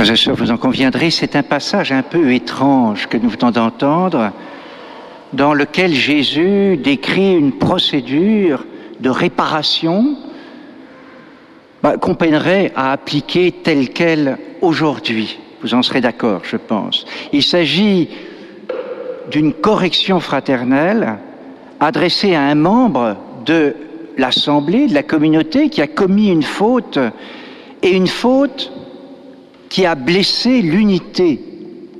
Vous en conviendrez, c'est un passage un peu étrange que nous venons d'entendre, dans lequel Jésus décrit une procédure de réparation bah, qu'on peinerait à appliquer telle qu'elle aujourd'hui. Vous en serez d'accord, je pense. Il s'agit d'une correction fraternelle adressée à un membre de l'Assemblée, de la communauté, qui a commis une faute, et une faute qui a blessé l'unité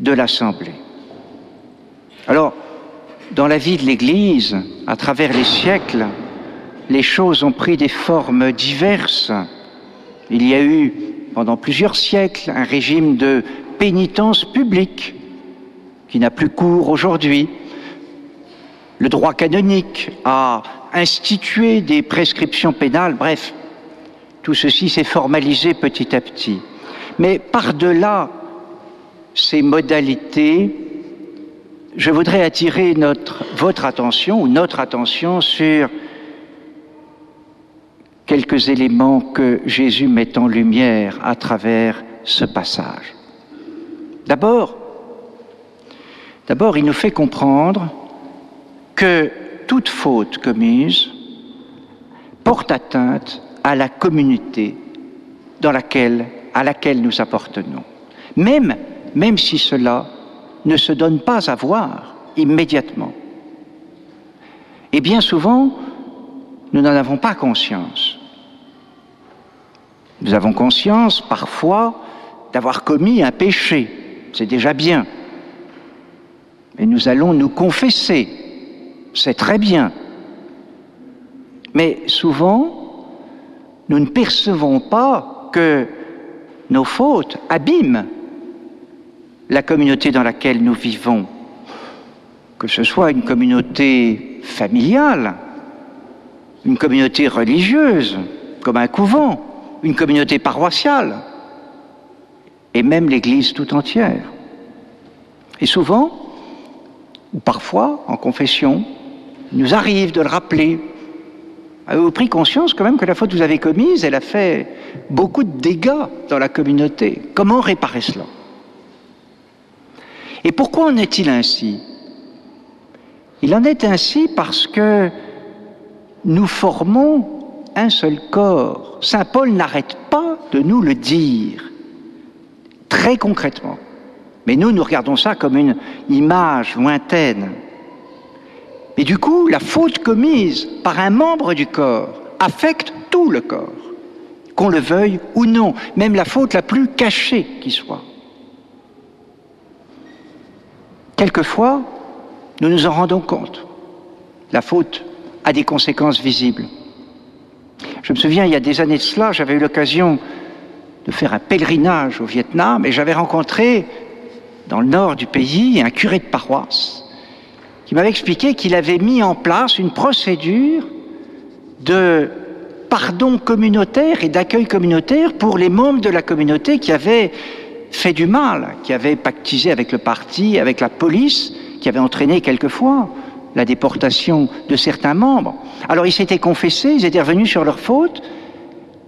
de l'Assemblée. Alors, dans la vie de l'Église, à travers les siècles, les choses ont pris des formes diverses. Il y a eu, pendant plusieurs siècles, un régime de pénitence publique qui n'a plus cours aujourd'hui. Le droit canonique a institué des prescriptions pénales, bref, tout ceci s'est formalisé petit à petit. Mais par-delà ces modalités, je voudrais attirer votre attention ou notre attention sur quelques éléments que Jésus met en lumière à travers ce passage. D'abord, d'abord, il nous fait comprendre que toute faute commise porte atteinte à la communauté dans laquelle à laquelle nous appartenons. Même, si cela ne se donne pas à voir immédiatement. Et bien souvent, nous n'en avons pas conscience. Nous avons conscience parfois d'avoir commis un péché, c'est déjà bien. Et nous allons nous confesser, c'est très bien. Mais souvent, nous ne percevons pas que nos fautes abîment la communauté dans laquelle nous vivons, que ce soit une communauté familiale, une communauté religieuse, comme un couvent, une communauté paroissiale, et même l'Église tout entière. Et souvent, ou parfois, en confession, il nous arrive de le rappeler Avez-vous pris conscience quand même que la faute que vous avez commise, elle a fait beaucoup de dégâts dans la communauté Comment réparer cela? Et pourquoi en est-il ainsi? Il en est ainsi parce que nous formons un seul corps. Saint Paul n'arrête pas de nous le dire, très concrètement. Mais nous, nous regardons ça comme une image lointaine. Et du coup, la faute commise par un membre du corps affecte tout le corps, qu'on le veuille ou non, même la faute la plus cachée qui soit. Quelquefois, nous nous en rendons compte. La faute a des conséquences visibles. Je me souviens, il y a des années de cela, j'avais eu l'occasion de faire un pèlerinage au Vietnam et j'avais rencontré dans le nord du pays un curé de paroisse qui m'avait expliqué qu'il avait mis en place une procédure de pardon communautaire et d'accueil communautaire pour les membres de la communauté qui avaient fait du mal, qui avaient pactisé avec le parti, avec la police, qui avaient entraîné quelquefois la déportation de certains membres. Alors ils s'étaient confessés, ils étaient revenus sur leur faute,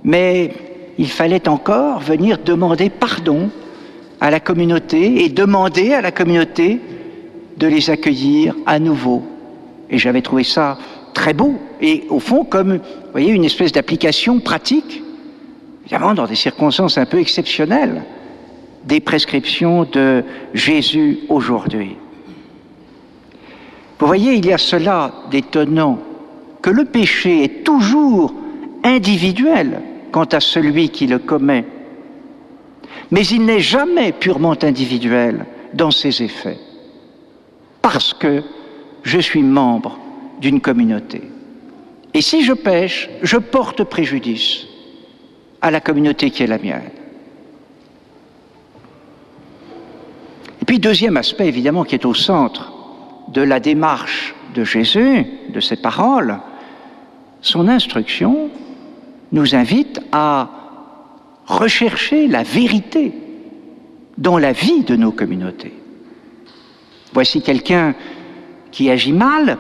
mais il fallait encore venir demander pardon à la communauté et demander à la communauté de les accueillir à nouveau. Et j'avais trouvé ça très beau. Et au fond, comme, voyez, une espèce d'application pratique, évidemment dans des circonstances un peu exceptionnelles, des prescriptions de Jésus aujourd'hui. Vous voyez, il y a cela d'étonnant, que le péché est toujours individuel quant à celui qui le commet, mais il n'est jamais purement individuel dans ses effets parce que je suis membre d'une communauté. Et si je pêche, je porte préjudice à la communauté qui est la mienne. Et puis deuxième aspect, évidemment, qui est au centre de la démarche de Jésus, de ses paroles, son instruction nous invite à rechercher la vérité dans la vie de nos communautés. Voici quelqu'un qui agit mal,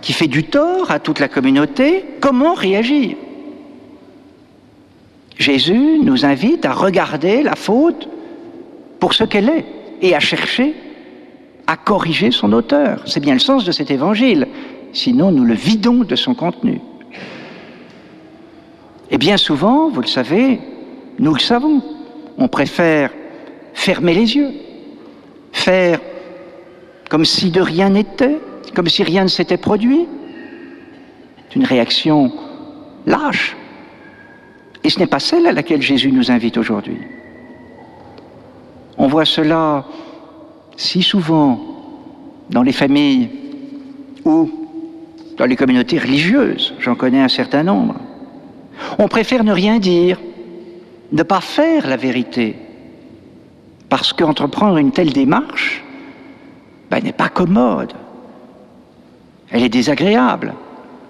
qui fait du tort à toute la communauté. Comment réagir? Jésus nous invite à regarder la faute pour ce qu'elle est et à chercher à corriger son auteur. C'est bien le sens de cet évangile. Sinon, nous le vidons de son contenu. Et bien souvent, vous le savez, nous le savons, on préfère fermer les yeux, faire comme si de rien n'était, comme si rien ne s'était produit. C'est une réaction lâche. Et ce n'est pas celle à laquelle Jésus nous invite aujourd'hui. On voit cela si souvent dans les familles ou dans les communautés religieuses, j'en connais un certain nombre. On préfère ne rien dire, ne pas faire la vérité, parce qu'entreprendre une telle démarche ben, n'est pas commode, elle est désagréable,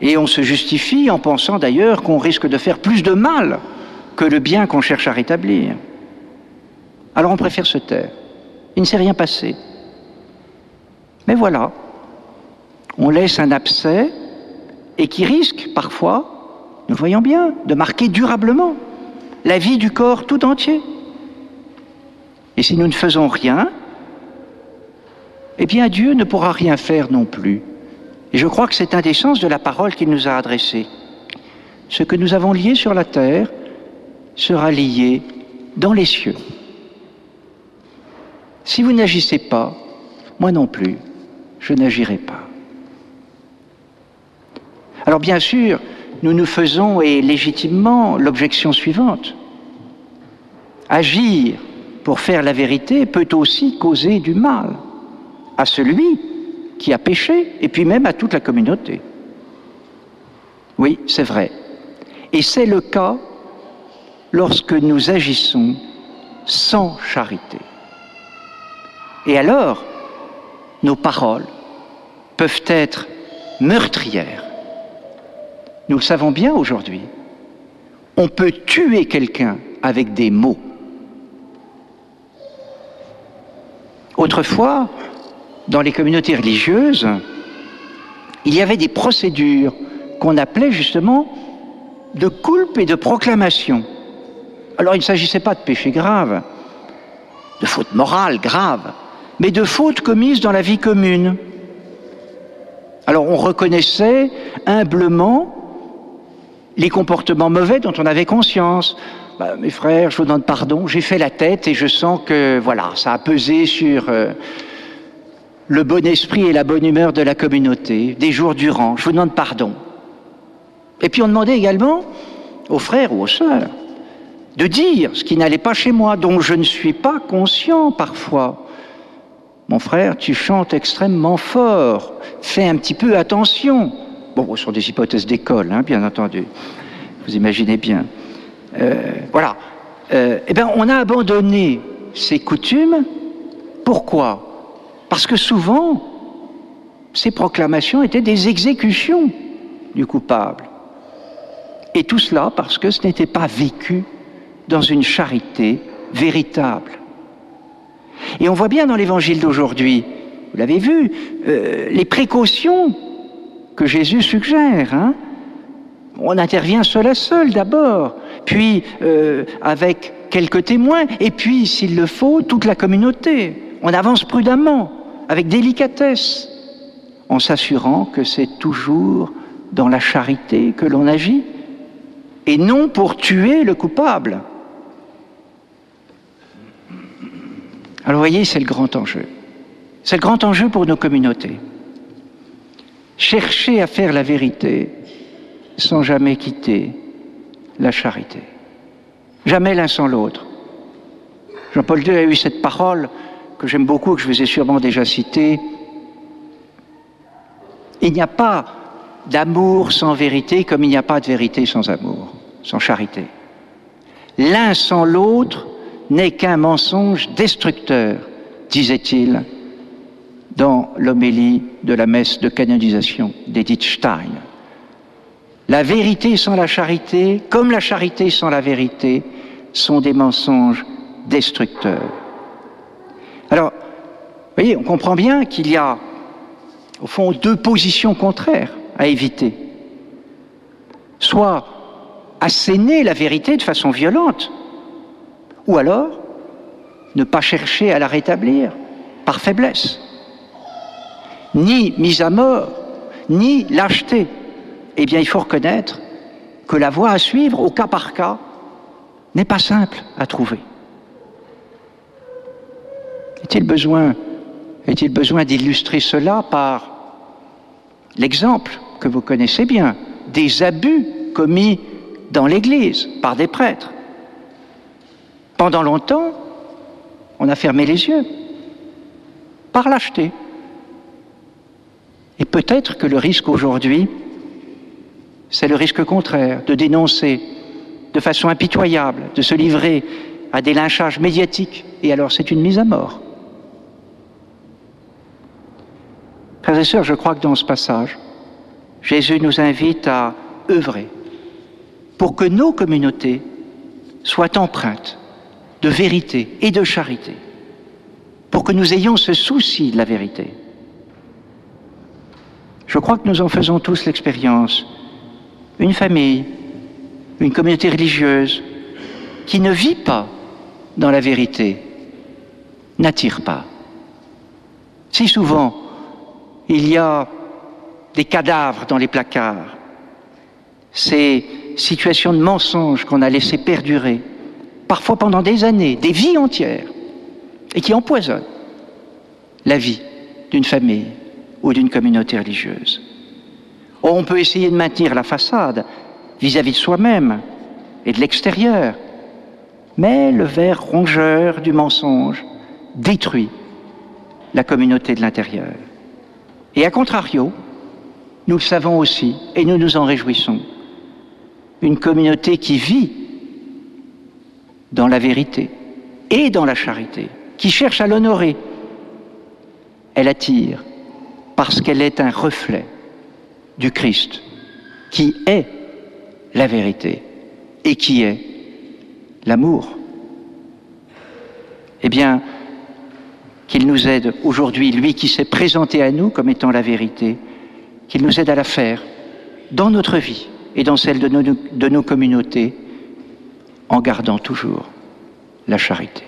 et on se justifie en pensant d'ailleurs qu'on risque de faire plus de mal que le bien qu'on cherche à rétablir. Alors on préfère se taire. Il ne s'est rien passé. Mais voilà, on laisse un abcès et qui risque parfois, nous voyons bien, de marquer durablement la vie du corps tout entier. Et si nous ne faisons rien, eh bien Dieu ne pourra rien faire non plus. Et je crois que c'est un des sens de la parole qu'il nous a adressée. Ce que nous avons lié sur la terre sera lié dans les cieux. Si vous n'agissez pas, moi non plus, je n'agirai pas. Alors bien sûr, nous nous faisons, et légitimement, l'objection suivante. Agir pour faire la vérité peut aussi causer du mal à celui qui a péché, et puis même à toute la communauté. Oui, c'est vrai. Et c'est le cas lorsque nous agissons sans charité. Et alors, nos paroles peuvent être meurtrières. Nous le savons bien aujourd'hui. On peut tuer quelqu'un avec des mots. Autrefois, dans les communautés religieuses, il y avait des procédures qu'on appelait justement de culpe et de proclamation. Alors il ne s'agissait pas de péché grave, de faute morale grave, mais de fautes commises dans la vie commune. Alors on reconnaissait humblement les comportements mauvais dont on avait conscience. Bah, mes frères, je vous demande pardon, j'ai fait la tête et je sens que voilà, ça a pesé sur euh, le bon esprit et la bonne humeur de la communauté des jours durant. Je vous demande pardon. Et puis on demandait également aux frères ou aux sœurs de dire ce qui n'allait pas chez moi, dont je ne suis pas conscient parfois. Mon frère, tu chantes extrêmement fort, fais un petit peu attention. Bon, ce sont des hypothèses d'école, hein, bien entendu. Vous imaginez bien. Euh, voilà. Euh, eh bien, on a abandonné ces coutumes. Pourquoi? Parce que souvent, ces proclamations étaient des exécutions du coupable. Et tout cela parce que ce n'était pas vécu dans une charité véritable. Et on voit bien dans l'évangile d'aujourd'hui, vous l'avez vu, euh, les précautions que Jésus suggère. Hein. on intervient seul à seul d'abord, puis euh, avec quelques témoins, et puis, s'il le faut, toute la communauté. On avance prudemment, avec délicatesse, en s'assurant que c'est toujours dans la charité que l'on agit, et non pour tuer le coupable. Alors voyez, c'est le grand enjeu. C'est le grand enjeu pour nos communautés. Chercher à faire la vérité sans jamais quitter la charité. Jamais l'un sans l'autre. Jean-Paul II a eu cette parole que j'aime beaucoup, que je vous ai sûrement déjà citée. Il n'y a pas d'amour sans vérité comme il n'y a pas de vérité sans amour, sans charité. L'un sans l'autre n'est qu'un mensonge destructeur, disait-il dans l'homélie de la messe de canonisation d'Edith Stein. La vérité sans la charité, comme la charité sans la vérité, sont des mensonges destructeurs. Alors, vous voyez, on comprend bien qu'il y a, au fond, deux positions contraires à éviter. Soit asséner la vérité de façon violente, ou alors ne pas chercher à la rétablir par faiblesse, ni mise à mort, ni lâcheté. Eh bien, il faut reconnaître que la voie à suivre, au cas par cas, n'est pas simple à trouver. Est-il besoin, d'illustrer cela par l'exemple que vous connaissez bien des abus commis dans l'Église par des prêtres? Pendant longtemps, on a fermé les yeux par lâcheté. Et peut-être que le risque aujourd'hui, c'est le risque contraire, de dénoncer de façon impitoyable, de se livrer à des lynchages médiatiques, et alors c'est une mise à mort. Sœurs, je crois que dans ce passage, Jésus nous invite à œuvrer pour que nos communautés soient empreintes de vérité et de charité, pour que nous ayons ce souci de la vérité. Je crois que nous en faisons tous l'expérience. Une famille, une communauté religieuse qui ne vit pas dans la vérité n'attire pas. Si souvent, il y a des cadavres dans les placards, ces situations de mensonges qu'on a laissées perdurer, parfois pendant des années, des vies entières, et qui empoisonnent la vie d'une famille ou d'une communauté religieuse. on peut essayer de maintenir la façade vis-à-vis -vis de soi-même et de l'extérieur, mais le ver rongeur du mensonge détruit la communauté de l'intérieur. Et à contrario, nous le savons aussi, et nous nous en réjouissons, une communauté qui vit dans la vérité et dans la charité, qui cherche à l'honorer, elle attire parce qu'elle est un reflet du Christ, qui est la vérité et qui est l'amour. Eh bien, qu'il nous aide aujourd'hui, lui qui s'est présenté à nous comme étant la vérité, qu'il nous aide à la faire dans notre vie et dans celle de nos, communautés, en gardant toujours la charité.